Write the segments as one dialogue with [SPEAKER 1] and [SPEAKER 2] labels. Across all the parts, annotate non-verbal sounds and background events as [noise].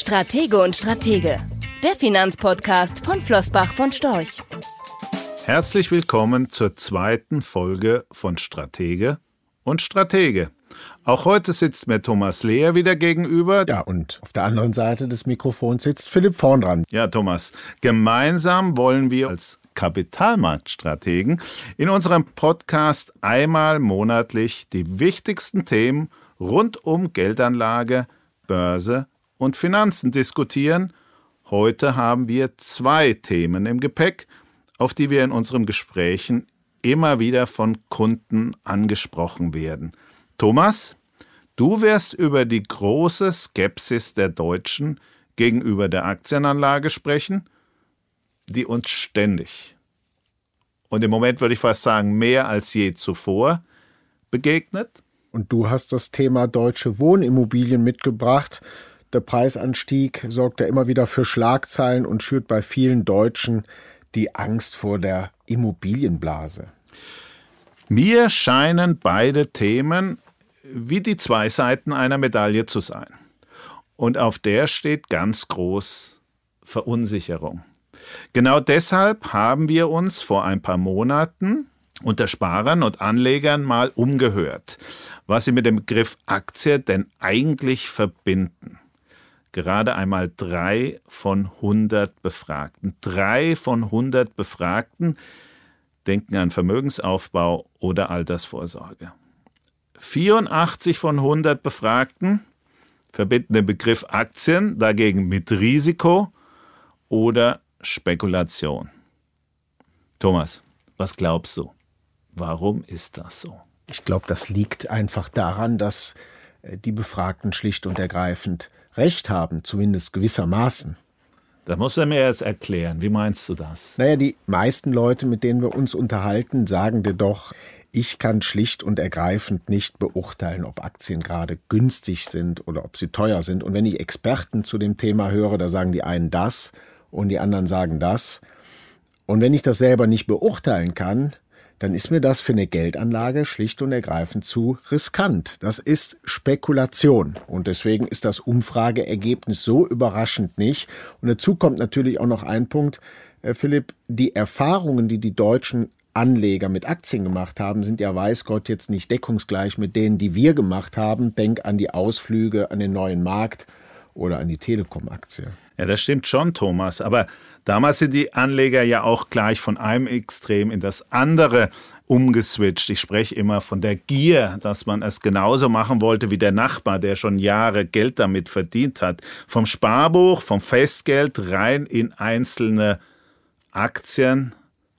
[SPEAKER 1] Stratege und Stratege, der Finanzpodcast von Flossbach von Storch.
[SPEAKER 2] Herzlich willkommen zur zweiten Folge von Stratege und Stratege. Auch heute sitzt mir Thomas Lehr wieder gegenüber.
[SPEAKER 3] Ja, und auf der anderen Seite des Mikrofons sitzt Philipp vorn dran.
[SPEAKER 2] Ja, Thomas, gemeinsam wollen wir als Kapitalmarktstrategen in unserem Podcast einmal monatlich die wichtigsten Themen rund um Geldanlage, Börse und Finanzen diskutieren. Heute haben wir zwei Themen im Gepäck, auf die wir in unseren Gesprächen immer wieder von Kunden angesprochen werden. Thomas, du wirst über die große Skepsis der Deutschen gegenüber der Aktienanlage sprechen, die uns ständig und im Moment würde ich fast sagen mehr als je zuvor begegnet.
[SPEAKER 3] Und du hast das Thema deutsche Wohnimmobilien mitgebracht. Der Preisanstieg sorgt ja immer wieder für Schlagzeilen und schürt bei vielen Deutschen die Angst vor der Immobilienblase.
[SPEAKER 2] Mir scheinen beide Themen wie die zwei Seiten einer Medaille zu sein. Und auf der steht ganz groß Verunsicherung. Genau deshalb haben wir uns vor ein paar Monaten unter Sparern und Anlegern mal umgehört, was sie mit dem Begriff Aktie denn eigentlich verbinden. Gerade einmal drei von 100 Befragten. Drei von 100 Befragten denken an Vermögensaufbau oder Altersvorsorge. 84 von 100 Befragten verbinden den Begriff Aktien dagegen mit Risiko oder Spekulation. Thomas, was glaubst du? Warum ist das so?
[SPEAKER 3] Ich glaube, das liegt einfach daran, dass äh, die Befragten schlicht und ergreifend Recht haben, zumindest gewissermaßen.
[SPEAKER 2] Da musst du mir jetzt erklären. Wie meinst du das?
[SPEAKER 3] Naja, die meisten Leute, mit denen wir uns unterhalten, sagen dir doch, ich kann schlicht und ergreifend nicht beurteilen, ob Aktien gerade günstig sind oder ob sie teuer sind. Und wenn ich Experten zu dem Thema höre, da sagen die einen das und die anderen sagen das. Und wenn ich das selber nicht beurteilen kann, dann ist mir das für eine Geldanlage schlicht und ergreifend zu riskant. Das ist Spekulation. Und deswegen ist das Umfrageergebnis so überraschend nicht. Und dazu kommt natürlich auch noch ein Punkt, äh, Philipp, die Erfahrungen, die die deutschen Anleger mit Aktien gemacht haben, sind ja weiß Gott jetzt nicht deckungsgleich mit denen, die wir gemacht haben. Denk an die Ausflüge, an den neuen Markt oder an die Telekom-Aktie.
[SPEAKER 2] Ja, das stimmt schon, Thomas. Aber damals sind die Anleger ja auch gleich von einem Extrem in das andere umgeswitcht. Ich spreche immer von der Gier, dass man es genauso machen wollte wie der Nachbar, der schon Jahre Geld damit verdient hat. Vom Sparbuch, vom Festgeld rein in einzelne Aktien,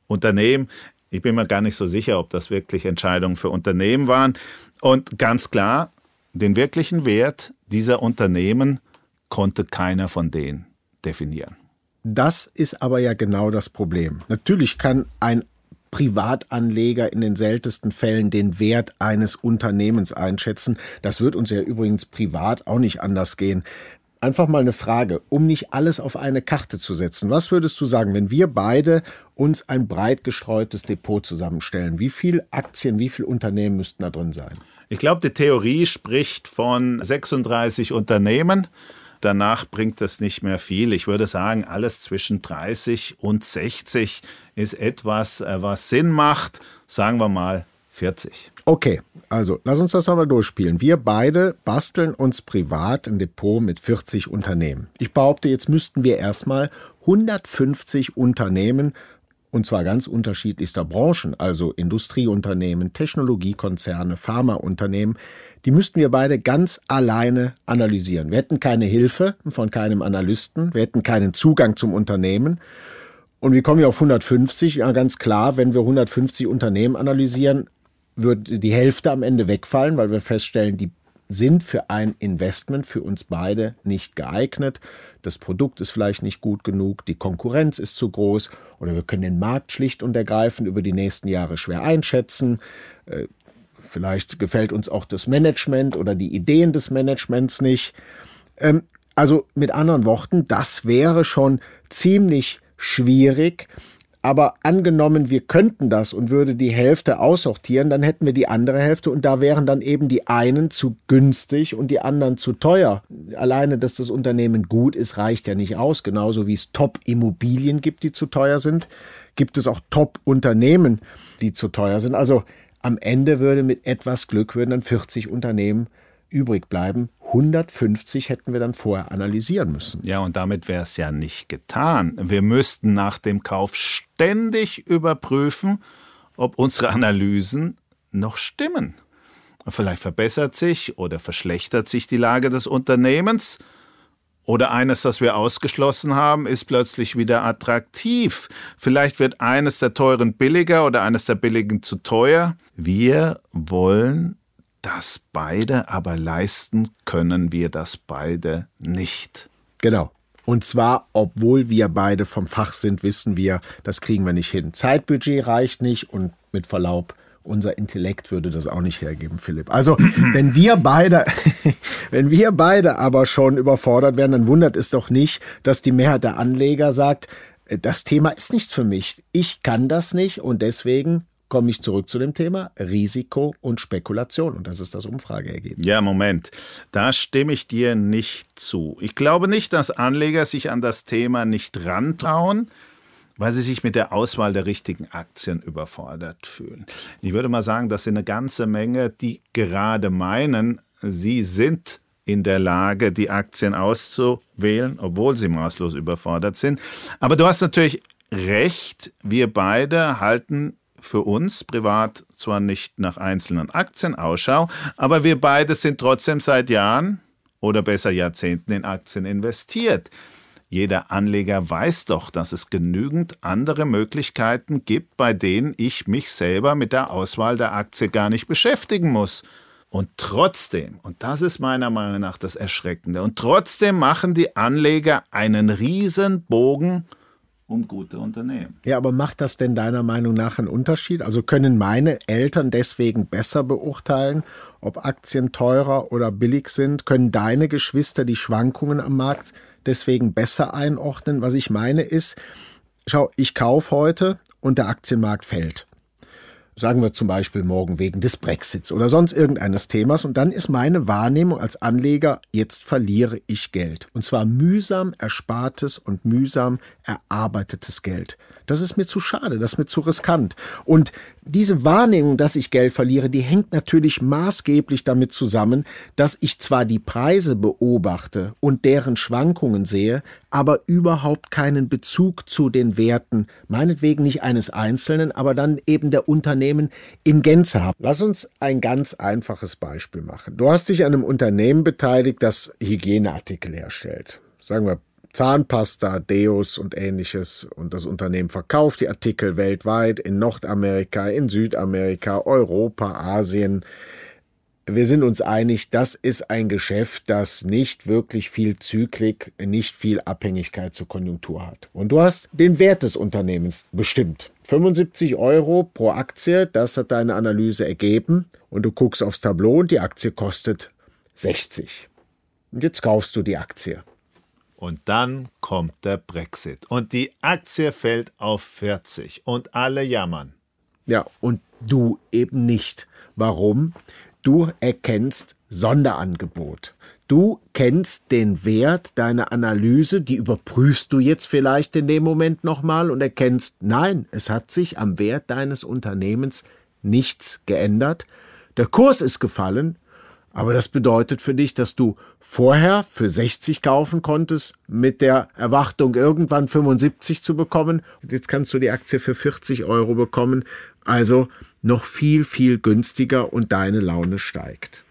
[SPEAKER 2] Unternehmen. Ich bin mir gar nicht so sicher, ob das wirklich Entscheidungen für Unternehmen waren. Und ganz klar, den wirklichen Wert dieser Unternehmen konnte keiner von denen definieren.
[SPEAKER 3] Das ist aber ja genau das Problem. Natürlich kann ein Privatanleger in den seltensten Fällen den Wert eines Unternehmens einschätzen. Das wird uns ja übrigens privat auch nicht anders gehen. Einfach mal eine Frage, um nicht alles auf eine Karte zu setzen. Was würdest du sagen, wenn wir beide uns ein breit gestreutes Depot zusammenstellen? Wie viele Aktien, wie viele Unternehmen müssten da drin sein?
[SPEAKER 2] Ich glaube, die Theorie spricht von 36 Unternehmen. Danach bringt das nicht mehr viel. Ich würde sagen, alles zwischen 30 und 60 ist etwas, äh, was Sinn macht. Sagen wir mal 40.
[SPEAKER 3] Okay, also lass uns das einmal durchspielen. Wir beide basteln uns privat ein Depot mit 40 Unternehmen. Ich behaupte, jetzt müssten wir erstmal 150 Unternehmen und zwar ganz unterschiedlichster Branchen, also Industrieunternehmen, Technologiekonzerne, Pharmaunternehmen, die müssten wir beide ganz alleine analysieren. Wir hätten keine Hilfe von keinem Analysten, wir hätten keinen Zugang zum Unternehmen. Und wie kommen wir auf 150? Ja, ganz klar, wenn wir 150 Unternehmen analysieren, würde die Hälfte am Ende wegfallen, weil wir feststellen, die sind für ein Investment für uns beide nicht geeignet. Das Produkt ist vielleicht nicht gut genug, die Konkurrenz ist zu groß oder wir können den Markt schlicht und ergreifend über die nächsten Jahre schwer einschätzen. Vielleicht gefällt uns auch das Management oder die Ideen des Managements nicht. Ähm, also mit anderen Worten, das wäre schon ziemlich schwierig, Aber angenommen, wir könnten das und würde die Hälfte aussortieren, dann hätten wir die andere Hälfte und da wären dann eben die einen zu günstig und die anderen zu teuer. Alleine, dass das Unternehmen gut ist, reicht ja nicht aus. Genauso wie es Top-Immobilien gibt, die zu teuer sind, gibt es auch Top-Unternehmen, die zu teuer sind. Also am Ende würde mit etwas Glück würden dann 40 Unternehmen übrig bleiben. 150 hätten wir dann vorher analysieren müssen.
[SPEAKER 2] Ja, und damit wäre es ja nicht getan. Wir müssten nach dem Kauf ständig überprüfen, ob unsere Analysen noch stimmen. Vielleicht verbessert sich oder verschlechtert sich die Lage des Unternehmens. Oder eines, das wir ausgeschlossen haben, ist plötzlich wieder attraktiv. Vielleicht wird eines der teuren billiger oder eines der billigen zu teuer. Wir wollen das beide, aber leisten können wir das beide nicht.
[SPEAKER 3] Genau. Und zwar, obwohl wir beide vom Fach sind, wissen wir, das kriegen wir nicht hin. Zeitbudget reicht nicht und mit Verlaub, unser Intellekt würde das auch nicht hergeben, Philipp. Also, [clears throat] wenn wir beide, [laughs] wenn wir beide aber schon überfordert werden, dann wundert es doch nicht, dass die Mehrheit der Anleger sagt, äh, das Thema ist nichts für mich. Ich kann das nicht und deswegen komme ich zurück zu dem Thema Risiko und Spekulation. Und das ist das Umfrageergebnis.
[SPEAKER 2] Ja, Moment. Da stimme ich dir nicht zu. Ich glaube nicht, dass Anleger sich an das Thema nicht rantrauen, weil sie sich mit der Auswahl der richtigen Aktien überfordert fühlen. Ich würde mal sagen, das sind eine ganze Menge, die gerade meinen, sie sind in der Lage, die Aktien auszuwählen, obwohl sie maßlos überfordert sind. Aber du hast natürlich recht, wir beide halten für uns privat zwar nicht nach einzelnen Aktien Ausschau, aber wir beide sind trotzdem seit Jahren oder besser Jahrzehnten in Aktien investiert. Jeder Anleger weiß doch, dass es genügend andere Möglichkeiten gibt, bei denen ich mich selber mit der Auswahl der Aktie gar nicht beschäftigen muss. Und trotzdem, und das ist meiner Meinung nach das Erschreckende, und trotzdem machen die Anleger einen riesen Bogen um gute Unternehmen.
[SPEAKER 3] Ja, aber macht das denn deiner Meinung nach einen Unterschied? Also können meine Eltern deswegen besser beurteilen, ob Aktien teurer oder billig sind? Können deine Geschwister die Schwankungen am Markt deswegen besser einordnen? Was ich meine ist, schau, ich kaufe heute und der Aktienmarkt fällt sagen wir zum Beispiel morgen wegen des Brexits oder sonst irgendeines Themas. Und dann ist meine Wahrnehmung als Anleger, jetzt verliere ich Geld. Und zwar mühsam erspartes und mühsam erarbeitetes Geld. Das ist mir zu schade, das ist mir zu riskant. Und diese Wahrnehmung, dass ich Geld verliere, die hängt natürlich maßgeblich damit zusammen, dass ich zwar die Preise beobachte und deren Schwankungen sehe, aber überhaupt keinen Bezug zu den Werten, meinetwegen nicht eines Einzelnen, aber dann eben der Unternehmen in Gänze habe. Lass uns ein ganz einfaches Beispiel machen. Du hast dich an einem Unternehmen beteiligt, das Hygieneartikel herstellt. Sagen wir Zahnpasta, Deos und ähnliches. Und das Unternehmen verkauft die Artikel weltweit in Nordamerika, in Südamerika, Europa, Asien. Wir sind uns einig, das ist ein Geschäft, das nicht wirklich viel Zyklik, nicht viel Abhängigkeit zur Konjunktur hat. Und du hast den Wert des Unternehmens bestimmt. 75 Euro pro Aktie, das hat deine Analyse ergeben. Und du guckst aufs Tableau und die Aktie kostet 60. Und jetzt kaufst du die Aktie.
[SPEAKER 2] Und dann kommt der Brexit. Und die Aktie fällt auf 40. Und alle jammern.
[SPEAKER 3] Ja, und du eben nicht. Warum? Du erkennst Sonderangebot. Du kennst den Wert deiner Analyse, die überprüfst du jetzt vielleicht in dem Moment nochmal und erkennst, nein, es hat sich am Wert deines Unternehmens nichts geändert. Der Kurs ist gefallen, aber das bedeutet für dich, dass du vorher für 60 kaufen konntest, mit der Erwartung, irgendwann 75 zu bekommen. Und jetzt kannst du die Aktie für 40 Euro bekommen. Also noch viel, viel günstiger und deine Laune steigt.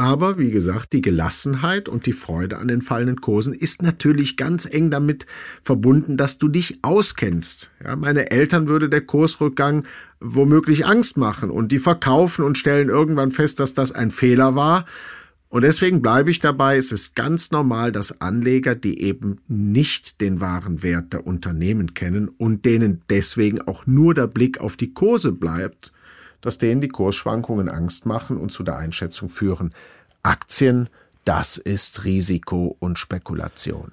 [SPEAKER 3] Aber wie gesagt, die Gelassenheit und die Freude an den fallenden Kursen ist natürlich ganz eng damit verbunden, dass du dich auskennst. Ja, meine Eltern würde der Kursrückgang womöglich Angst machen und die verkaufen und stellen irgendwann fest, dass das ein Fehler war. Und deswegen bleibe ich dabei, es ist ganz normal, dass Anleger, die eben nicht den wahren Wert der Unternehmen kennen und denen deswegen auch nur der Blick auf die Kurse bleibt, dass denen die Kursschwankungen Angst machen und zu der Einschätzung führen, Aktien, das ist Risiko und Spekulation.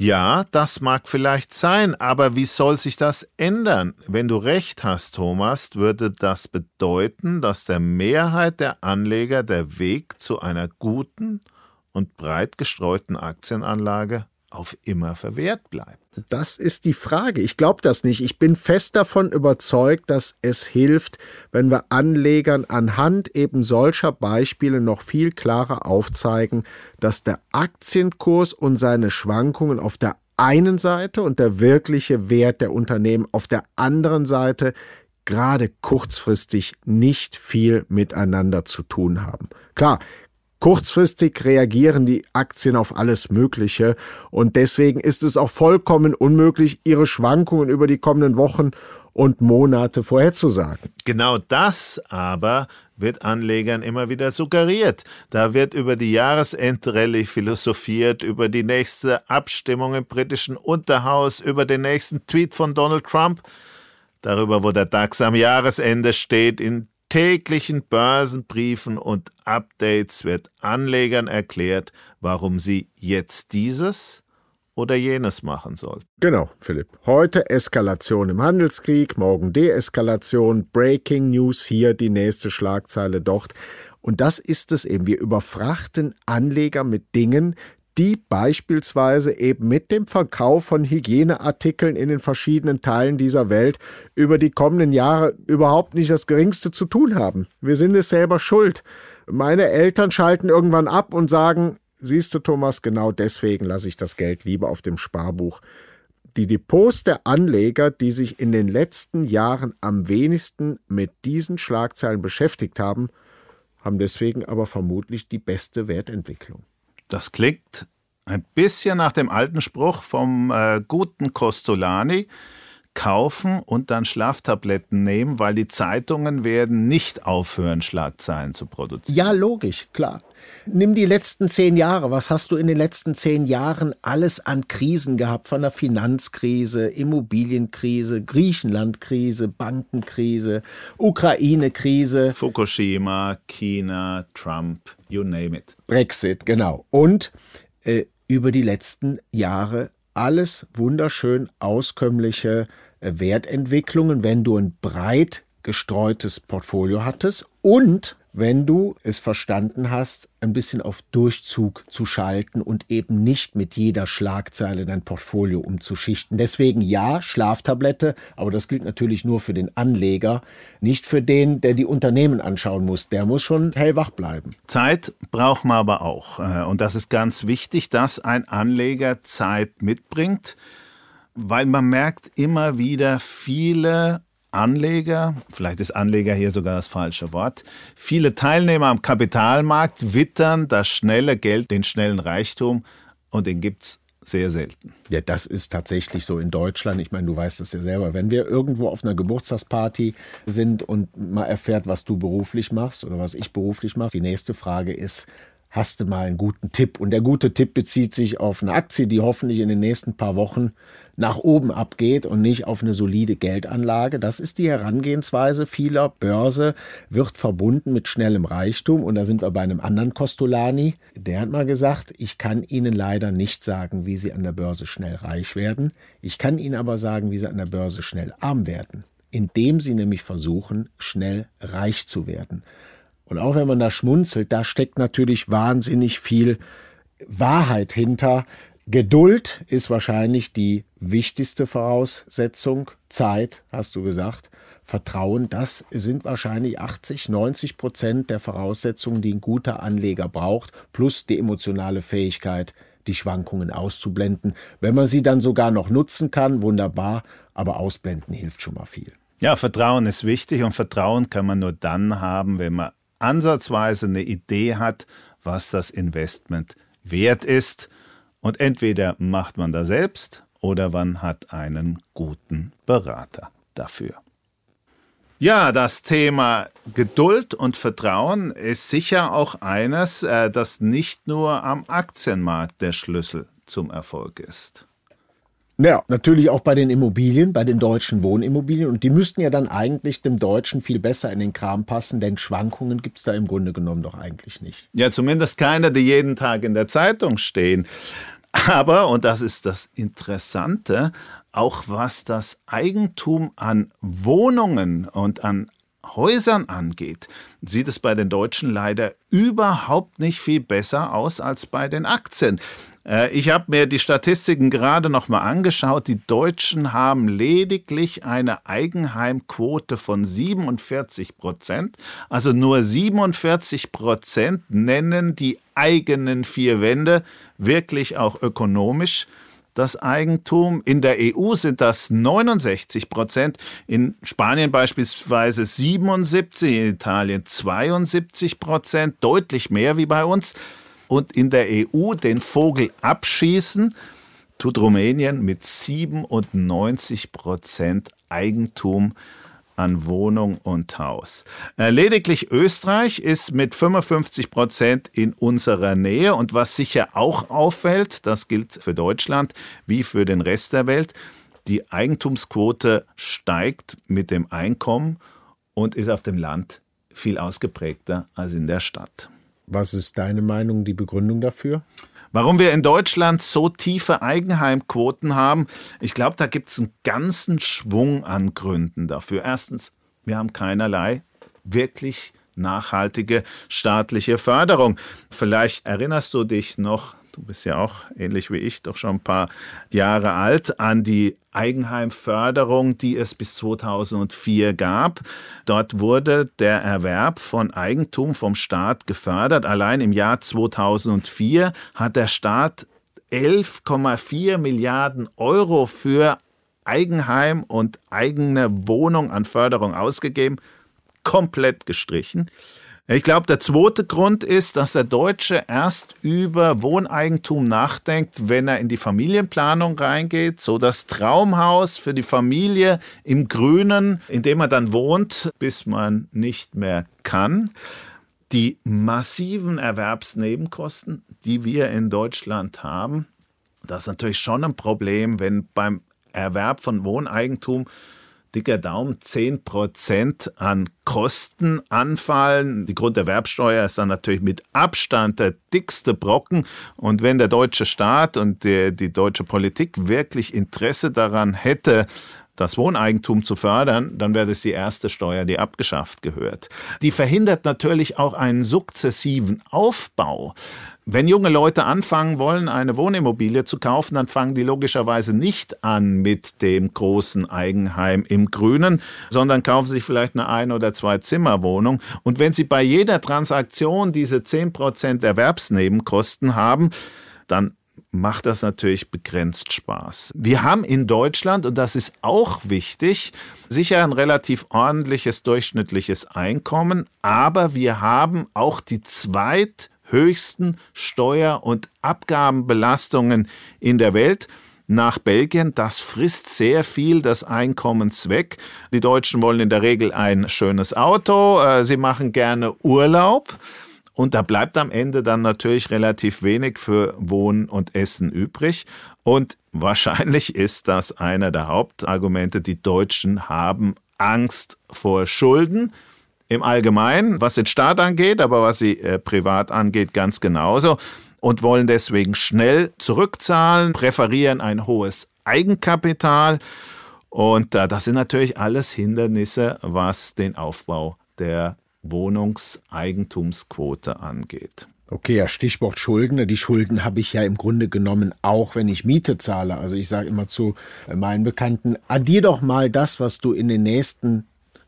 [SPEAKER 2] Ja, das mag vielleicht sein, aber wie soll sich das ändern? Wenn du recht hast, Thomas, würde das bedeuten, dass der Mehrheit der Anleger der Weg zu einer guten und breit gestreuten Aktienanlage auf immer verwehrt bleibt.
[SPEAKER 3] Das ist die Frage. Ich glaube das nicht. Ich bin fest davon überzeugt, dass es hilft, wenn wir Anlegern anhand eben solcher Beispiele noch viel klarer aufzeigen, dass der Aktienkurs und seine Schwankungen auf der einen Seite und der wirkliche Wert der Unternehmen auf der anderen Seite gerade kurzfristig nicht viel miteinander zu tun haben. Klar, Kurzfristig reagieren die Aktien auf alles Mögliche und deswegen ist es auch vollkommen unmöglich, ihre Schwankungen über die kommenden Wochen und Monate vorherzusagen.
[SPEAKER 2] Genau das aber wird Anlegern immer wieder suggeriert. Da wird über die Jahresendrallye philosophiert, über die nächste Abstimmung im britischen Unterhaus, über den nächsten Tweet von Donald Trump, darüber, wo der DAX am Jahresende steht, in täglichen Börsenbriefen und Updates wird Anlegern erklärt, warum sie jetzt dieses oder jenes machen sollten.
[SPEAKER 3] Genau, Philipp. Heute Eskalation im Handelskrieg, morgen Deeskalation, Breaking News hier, die nächste Schlagzeile dort. Und das ist es eben. Wir überfrachten Anleger mit Dingen, die beispielsweise eben mit dem Verkauf von Hygieneartikeln in den verschiedenen Teilen dieser Welt über die kommenden Jahre überhaupt nicht das geringste zu tun haben. Wir sind es selber schuld. Meine Eltern schalten irgendwann ab und sagen, siehst du Thomas, genau deswegen lasse ich das Geld lieber auf dem Sparbuch. Die Depots der Anleger, die sich in den letzten Jahren am wenigsten mit diesen Schlagzeilen beschäftigt haben, haben deswegen aber vermutlich die beste Wertentwicklung.
[SPEAKER 2] Das klingt ein bisschen nach dem alten Spruch vom äh, guten Costolani. Kaufen und dann Schlaftabletten nehmen, weil die Zeitungen werden nicht aufhören, Schlagzeilen zu produzieren.
[SPEAKER 3] Ja, logisch, klar. Nimm die letzten zehn Jahre. Was hast du in den letzten zehn Jahren alles an Krisen gehabt? Von der Finanzkrise, Immobilienkrise, Griechenlandkrise, Bankenkrise, Ukraine-Krise.
[SPEAKER 2] Fukushima, China, Trump, you name it.
[SPEAKER 3] Brexit, genau. Und äh, über die letzten Jahre alles wunderschön auskömmliche äh, Wertentwicklungen, wenn du ein breit gestreutes Portfolio hattest und wenn du es verstanden hast, ein bisschen auf Durchzug zu schalten und eben nicht mit jeder Schlagzeile dein Portfolio umzuschichten. Deswegen ja, Schlaftablette, aber das gilt natürlich nur für den Anleger, nicht für den, der die Unternehmen anschauen muss. Der muss schon hellwach bleiben.
[SPEAKER 2] Zeit braucht man aber auch. Äh, und das ist ganz wichtig, dass ein Anleger Zeit mitbringt, weil man merkt immer wieder viele Anleger, vielleicht ist Anleger hier sogar das falsche Wort, viele Teilnehmer am Kapitalmarkt wittern das schnelle Geld, den schnellen Reichtum und den gibt es sehr selten.
[SPEAKER 3] Ja, das ist tatsächlich so in Deutschland. Ich meine, du weißt es ja selber. Wenn wir irgendwo auf einer Geburtstagsparty sind und man erfährt, was du beruflich machst oder was ich beruflich mache, die nächste Frage ist, hast du mal einen guten Tipp? Und der gute Tipp bezieht sich auf eine Aktie, die hoffentlich in den nächsten paar Wochen nach oben abgeht und nicht auf eine solide Geldanlage. Das ist die Herangehensweise vieler. Börse wird verbunden mit schnellem Reichtum. Und da sind wir bei einem anderen Costolani. Der hat mal gesagt, ich kann Ihnen leider nicht sagen, wie Sie an der Börse schnell reich werden. Ich kann Ihnen aber sagen, wie Sie an der Börse schnell arm werden. Indem Sie nämlich versuchen, schnell reich zu werden. Und auch wenn man da schmunzelt, da steckt natürlich wahnsinnig viel Wahrheit hinter. Geduld ist wahrscheinlich die wichtigste Voraussetzung. Zeit, hast du gesagt. Vertrauen, das sind wahrscheinlich 80, 90 Prozent der Voraussetzungen, die ein guter Anleger braucht, plus die emotionale Fähigkeit, die Schwankungen auszublenden. Wenn man sie dann sogar noch nutzen kann, wunderbar, aber ausblenden hilft schon mal viel.
[SPEAKER 2] Ja, Vertrauen ist wichtig und Vertrauen kann man nur dann haben, wenn man ansatzweise eine Idee hat, was das Investment wert ist. Und entweder macht man das selbst oder man hat einen guten Berater dafür. Ja, das Thema Geduld und Vertrauen ist sicher auch eines, äh, das nicht nur am Aktienmarkt der Schlüssel zum Erfolg ist.
[SPEAKER 3] Ja, natürlich auch bei den Immobilien, bei den deutschen Wohnimmobilien. Und die müssten ja dann eigentlich dem Deutschen viel besser in den Kram passen, denn Schwankungen gibt es da im Grunde genommen doch eigentlich nicht.
[SPEAKER 2] Ja, zumindest keine, die jeden Tag in der Zeitung stehen. Aber, und das ist das Interessante, auch was das Eigentum an Wohnungen und an Häusern angeht, sieht es bei den Deutschen leider überhaupt nicht viel besser aus als bei den Aktien. Äh, ich habe mir die Statistiken gerade noch mal angeschaut. Die Deutschen haben lediglich eine Eigenheimquote von 47 Prozent. Also nur 47 Prozent nennen die eigenen vier Wände wirklich auch ökonomisch das Eigentum. In der EU sind das 69 Prozent, in Spanien beispielsweise 77, in Italien 72 Prozent, deutlich mehr wie bei uns. Und in der EU den Vogel abschießen tut Rumänien mit 97 Prozent Eigentum an Wohnung und Haus. Äh, lediglich Österreich ist mit 55 Prozent in unserer Nähe und was sicher auch auffällt, das gilt für Deutschland wie für den Rest der Welt, die Eigentumsquote steigt mit dem Einkommen und ist auf dem Land viel ausgeprägter als in der Stadt.
[SPEAKER 3] Was ist deine Meinung, die Begründung dafür?
[SPEAKER 2] Warum wir in Deutschland so tiefe Eigenheimquoten haben, ich glaube, da gibt es einen ganzen Schwung an Gründen dafür. Erstens, wir haben keinerlei wirklich nachhaltige staatliche Förderung. Vielleicht erinnerst du dich noch du bist ja auch ähnlich wie ich doch schon ein paar Jahre alt, an die Eigenheimförderung, die es bis 2004 gab. Dort wurde der Erwerb von Eigentum vom Staat gefördert. Allein im Jahr 2004 hat der Staat 11,4 Milliarden Euro für Eigenheim und eigene Wohnung an Förderung ausgegeben, komplett gestrichen. Ich glaube, der zweite Grund ist, dass der Deutsche erst über Wohneigentum nachdenkt, wenn er in die Familienplanung reingeht. So das Traumhaus für die Familie im Grünen, in dem er dann wohnt, bis man nicht mehr kann. Die massiven Erwerbsnebenkosten, die wir in Deutschland haben, das ist natürlich schon ein Problem, wenn beim Erwerb von Wohneigentum dicker Daumen 10 Prozent an Kosten anfallen. Die Grunderwerbsteuer ist dann natürlich mit Abstand der dickste Brocken. Und wenn der deutsche Staat und die, die deutsche Politik wirklich Interesse daran hätte, das Wohneigentum zu fördern, dann wäre das die erste Steuer, die abgeschafft gehört. Die verhindert natürlich auch einen sukzessiven Aufbau. Wenn junge Leute anfangen wollen, eine Wohnimmobilie zu kaufen, dann fangen die logischerweise nicht an mit dem großen Eigenheim im Grünen, sondern kaufen sich vielleicht eine Ein- oder Zwei-Zimmer-Wohnung. Und wenn sie bei jeder Transaktion diese 10% Erwerbsnebenkosten haben, dann macht das natürlich begrenzt Spaß. Wir haben in Deutschland, und das ist auch wichtig, sicher ein relativ ordentliches durchschnittliches Einkommen, aber wir haben auch die zweit höchsten Steuer- und Abgabenbelastungen in der Welt nach Belgien. Das frisst sehr viel des Einkommens weg. Die Deutschen wollen in der Regel ein schönes Auto, äh, sie machen gerne Urlaub. Und da bleibt am Ende dann natürlich relativ wenig für Wohnen und Essen übrig. Und wahrscheinlich ist das einer der Hauptargumente. Die Deutschen haben Angst vor Schulden im Allgemeinen, was den Staat angeht, aber was sie äh, privat angeht, ganz genauso und wollen deswegen schnell zurückzahlen, präferieren ein hohes Eigenkapital. Und äh, das sind natürlich alles Hindernisse, was den Aufbau der Wohnungseigentumsquote angeht.
[SPEAKER 3] Okay, ja, Stichwort Schulden. Die Schulden habe ich ja im Grunde genommen auch, wenn ich Miete zahle. Also ich sage immer zu meinen Bekannten, addier doch mal das, was du in den nächsten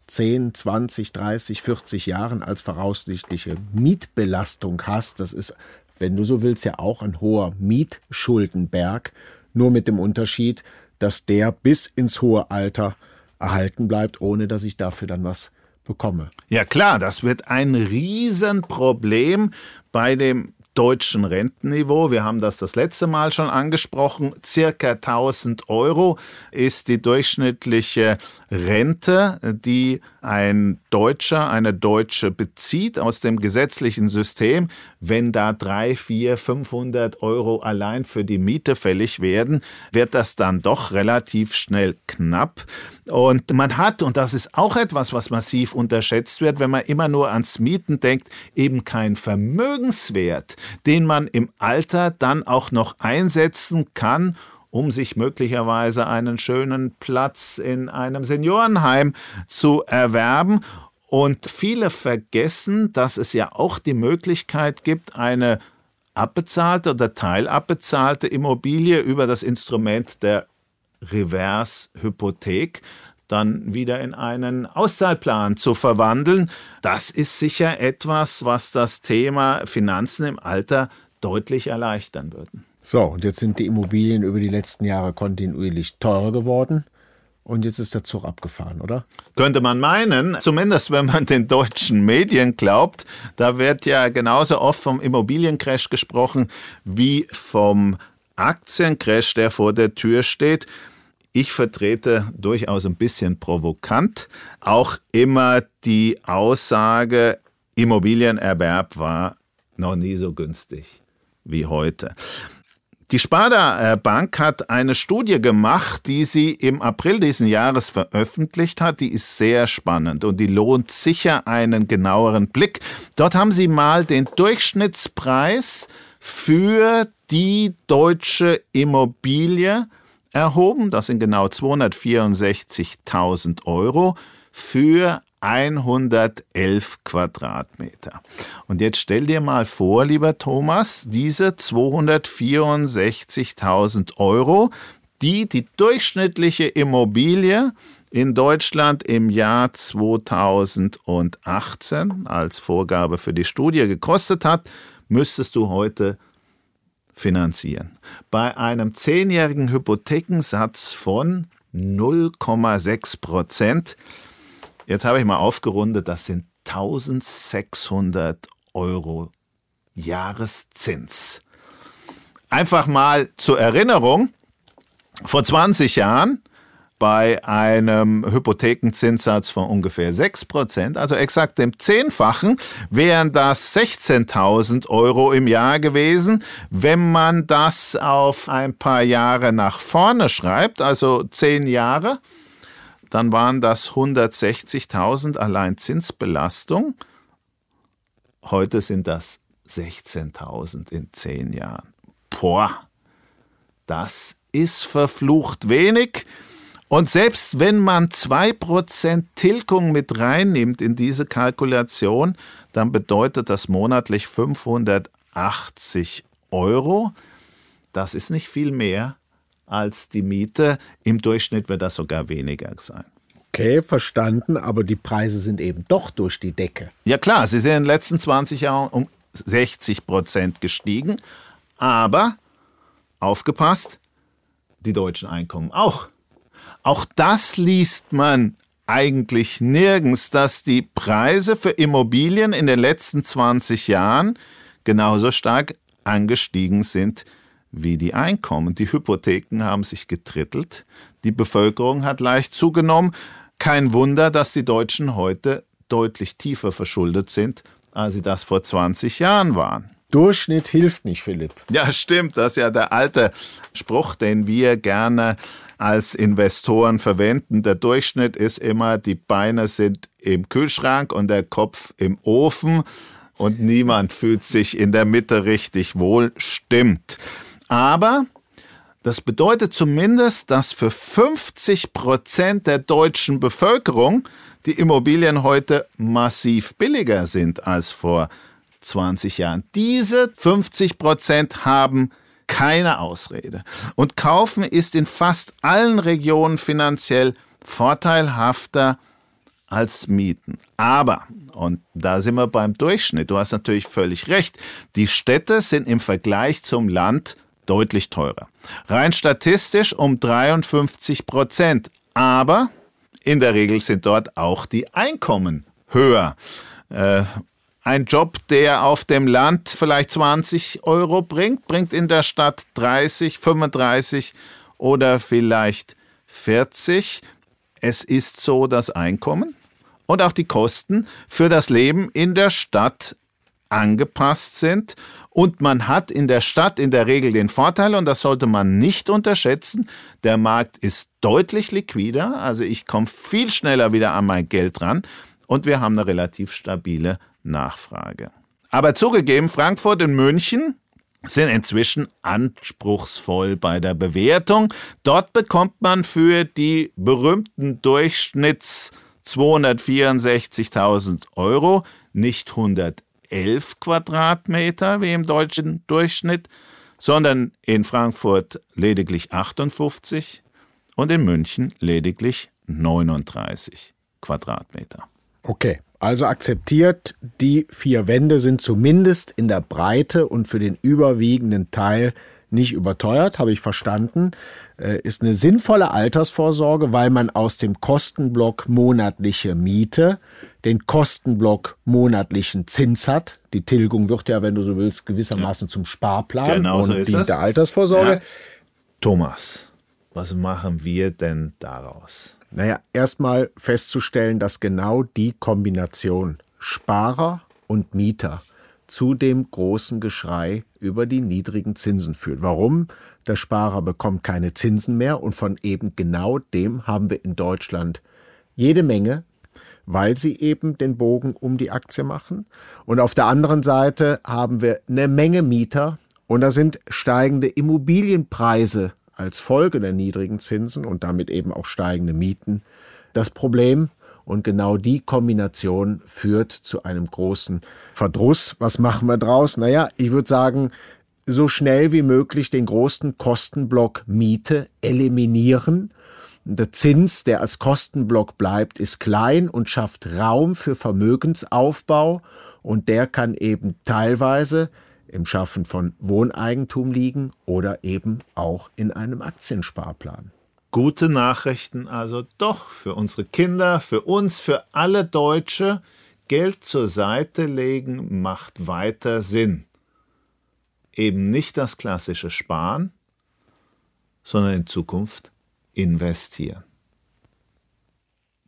[SPEAKER 3] 10, 20, 30, 40 Jahren als voraussichtliche Mietbelastung hast. Das ist, wenn du so willst, ja auch ein hoher Mietschuldenberg, nur mit dem Unterschied, dass der bis ins hohe Alter erhalten bleibt, ohne dass ich dafür dann was bekomme.
[SPEAKER 2] Ja klar, das wird ein Riesenproblem bei dem deutschen Rentenniveau. Wir haben das das letzte Mal schon angesprochen. Circa 1000 Euro ist die durchschnittliche Rente, die ein Deutscher, eine Deutsche bezieht aus dem gesetzlichen System, wenn da drei, vier, 500 Euro allein für die Miete fällig werden, wird das dann doch relativ schnell knapp. Und man hat, und das ist auch etwas, was massiv unterschätzt wird, wenn man immer nur ans Mieten denkt, eben kein Vermögenswert, den man im Alter dann auch noch einsetzen kann, um sich möglicherweise einen schönen Platz in einem Seniorenheim zu erwerben. Und viele vergessen, dass es ja auch die Möglichkeit gibt, eine abbezahlte oder teilabbezahlte Immobilie über das Instrument der Reverse-Hypothek dann wieder in einen Auszahlplan zu verwandeln. Das ist sicher etwas, was das Thema Finanzen im Alter deutlich erleichtern würden.
[SPEAKER 3] So, und jetzt sind die Immobilien über die letzten Jahre kontinuierlich teurer geworden. Und jetzt ist der Zug abgefahren, oder?
[SPEAKER 2] Könnte man meinen, zumindest wenn man den deutschen Medien glaubt. Da wird ja genauso oft vom Immobiliencrash gesprochen wie vom Aktiencrash, der vor der Tür steht. Ich vertrete durchaus ein bisschen provokant auch immer die Aussage, Immobilienerwerb war noch nie so günstig wie heute. Die Sparda Bank hat eine Studie gemacht, die sie im April diesen Jahres veröffentlicht hat. Die ist sehr spannend und die lohnt sicher einen genaueren Blick. Dort haben sie mal den Durchschnittspreis für die deutsche Immobilie erhoben. Das sind genau 264.000 Euro für 111 Quadratmeter. Und jetzt stell dir mal vor, lieber Thomas, diese 264.000 Euro, die die durchschnittliche Immobilie in Deutschland im Jahr 2018 als Vorgabe für die Studie gekostet hat, müsstest du heute finanzieren. Bei einem zehnjährigen Hypothekensatz von 0,6 Prozent Jetzt habe ich mal aufgerundet, das sind 1600 Euro Jahreszins. Einfach mal zur Erinnerung, vor 20 Jahren bei einem Hypothekenzinssatz von ungefähr 6 Prozent, also exakt dem Zehnfachen, wären das 16.000 Euro im Jahr gewesen. Wenn man das auf ein paar Jahre nach vorne schreibt, also 10 Jahre, dann waren das 160.000 allein Zinsbelastung. Heute sind das 16.000 in zehn Jahren. Boah, das ist verflucht wenig. Und selbst wenn man 2% Tilgung mit reinnimmt in diese Kalkulation, dann bedeutet das monatlich 580 Euro. Das ist nicht viel mehr als die Miete. Im Durchschnitt wird das sogar weniger sein.
[SPEAKER 3] Okay, verstanden, aber die Preise sind eben doch durch die Decke.
[SPEAKER 2] Ja klar, sie sind in den letzten 20 Jahren um 60 Prozent gestiegen, aber aufgepasst, die deutschen Einkommen auch. Auch das liest man eigentlich nirgends, dass die Preise für Immobilien in den letzten 20 Jahren genauso stark angestiegen sind wie die Einkommen. Die Hypotheken haben sich getrittelt, die Bevölkerung hat leicht zugenommen. Kein Wunder, dass die Deutschen heute deutlich tiefer verschuldet sind, als sie das vor 20 Jahren waren.
[SPEAKER 3] Durchschnitt hilft nicht, Philipp.
[SPEAKER 2] Ja, stimmt. Das ist ja der alte Spruch, den wir gerne als Investoren verwenden. Der Durchschnitt ist immer, die Beine sind im Kühlschrank und der Kopf im Ofen und niemand fühlt sich in der Mitte richtig wohl. Stimmt. Aber das bedeutet zumindest, dass für 50 Prozent der deutschen Bevölkerung die Immobilien heute massiv billiger sind als vor 20 Jahren. Diese 50 Prozent haben keine Ausrede. Und kaufen ist in fast allen Regionen finanziell vorteilhafter als Mieten. Aber, und da sind wir beim Durchschnitt, du hast natürlich völlig recht, die Städte sind im Vergleich zum Land deutlich teurer. Rein statistisch um 53 Prozent. Aber in der Regel sind dort auch die Einkommen höher. Äh, ein Job, der auf dem Land vielleicht 20 Euro bringt, bringt in der Stadt 30, 35 oder vielleicht 40. Es ist so das Einkommen und auch die Kosten für das Leben in der Stadt angepasst sind und man hat in der Stadt in der Regel den Vorteil, und das sollte man nicht unterschätzen, der Markt ist deutlich liquider, also ich komme viel schneller wieder an mein Geld ran und wir haben eine relativ stabile Nachfrage. Aber zugegeben, Frankfurt und München sind inzwischen anspruchsvoll bei der Bewertung. Dort bekommt man für die berühmten Durchschnitts 264.000 Euro nicht 100 11 Quadratmeter wie im deutschen Durchschnitt, sondern in Frankfurt lediglich 58 und in München lediglich 39 Quadratmeter.
[SPEAKER 3] Okay, also akzeptiert, die vier Wände sind zumindest in der Breite und für den überwiegenden Teil nicht überteuert, habe ich verstanden, äh, ist eine sinnvolle Altersvorsorge, weil man aus dem Kostenblock monatliche Miete den Kostenblock monatlichen Zins hat. Die Tilgung wird ja, wenn du so willst, gewissermaßen ja. zum Sparplan
[SPEAKER 2] genau
[SPEAKER 3] und
[SPEAKER 2] so
[SPEAKER 3] dient der Altersvorsorge. Ja.
[SPEAKER 2] Thomas, was machen wir denn daraus?
[SPEAKER 3] Naja, erstmal festzustellen, dass genau die Kombination Sparer und Mieter zu dem großen Geschrei über die niedrigen Zinsen führt. Warum? Der Sparer bekommt keine Zinsen mehr und von eben genau dem haben wir in Deutschland jede Menge, weil sie eben den Bogen um die Aktie machen. Und auf der anderen Seite haben wir eine Menge Mieter und da sind steigende Immobilienpreise als Folge der niedrigen Zinsen und damit eben auch steigende Mieten das Problem. Und genau die Kombination führt zu einem großen Verdruss. Was machen wir draus? Naja, ich würde sagen, so schnell wie möglich den großen Kostenblock Miete eliminieren der Zins, der als Kostenblock bleibt, ist klein und schafft Raum für Vermögensaufbau und der kann eben teilweise im Schaffen von Wohneigentum liegen oder eben auch in einem Aktiensparplan.
[SPEAKER 2] Gute Nachrichten also doch für unsere Kinder, für uns, für alle Deutsche. Geld zur Seite legen macht weiter Sinn. Eben nicht das klassische Sparen, sondern in Zukunft investieren.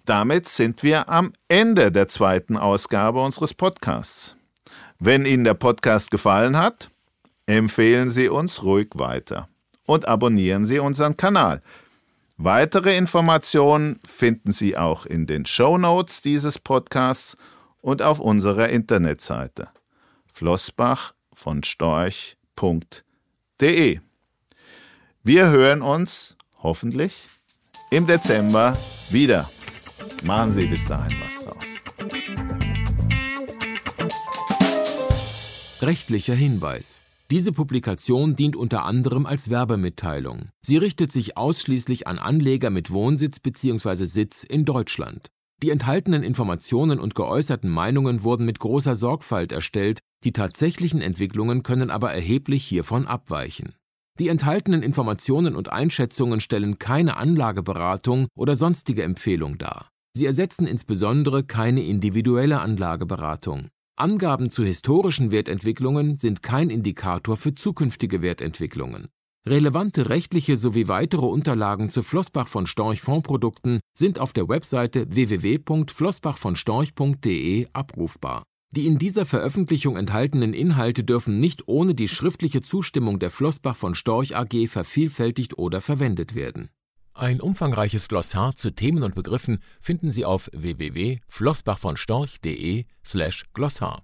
[SPEAKER 2] Damit sind wir am Ende der zweiten Ausgabe unseres Podcasts. Wenn Ihnen der Podcast gefallen hat, empfehlen Sie uns ruhig weiter und abonnieren Sie unseren Kanal. Weitere Informationen finden Sie auch in den Show Notes dieses Podcasts und auf unserer Internetseite flossbach von storch.de. Wir hören uns hoffentlich im Dezember wieder. Machen Sie bis dahin was draus.
[SPEAKER 4] Rechtlicher Hinweis. Diese Publikation dient unter anderem als Werbemitteilung. Sie richtet sich ausschließlich an Anleger mit Wohnsitz bzw. Sitz in Deutschland. Die enthaltenen Informationen und geäußerten Meinungen wurden mit großer Sorgfalt erstellt, die tatsächlichen Entwicklungen können aber erheblich hiervon abweichen. Die enthaltenen Informationen und Einschätzungen stellen keine Anlageberatung oder sonstige Empfehlung dar. Sie ersetzen insbesondere keine individuelle Anlageberatung. Angaben zu historischen Wertentwicklungen sind kein Indikator für zukünftige Wertentwicklungen. Relevante rechtliche sowie weitere Unterlagen zu Flossbach von Storch Fondprodukten sind auf der Webseite www.flossbachvonstorch.de abrufbar die in dieser Veröffentlichung enthaltenen Inhalte dürfen nicht ohne die schriftliche Zustimmung der Flossbach von Storch AG vervielfältigt oder verwendet werden. Ein umfangreiches Glossar zu Themen und Begriffen finden Sie auf www.flossbachvonstorch.de/glossar.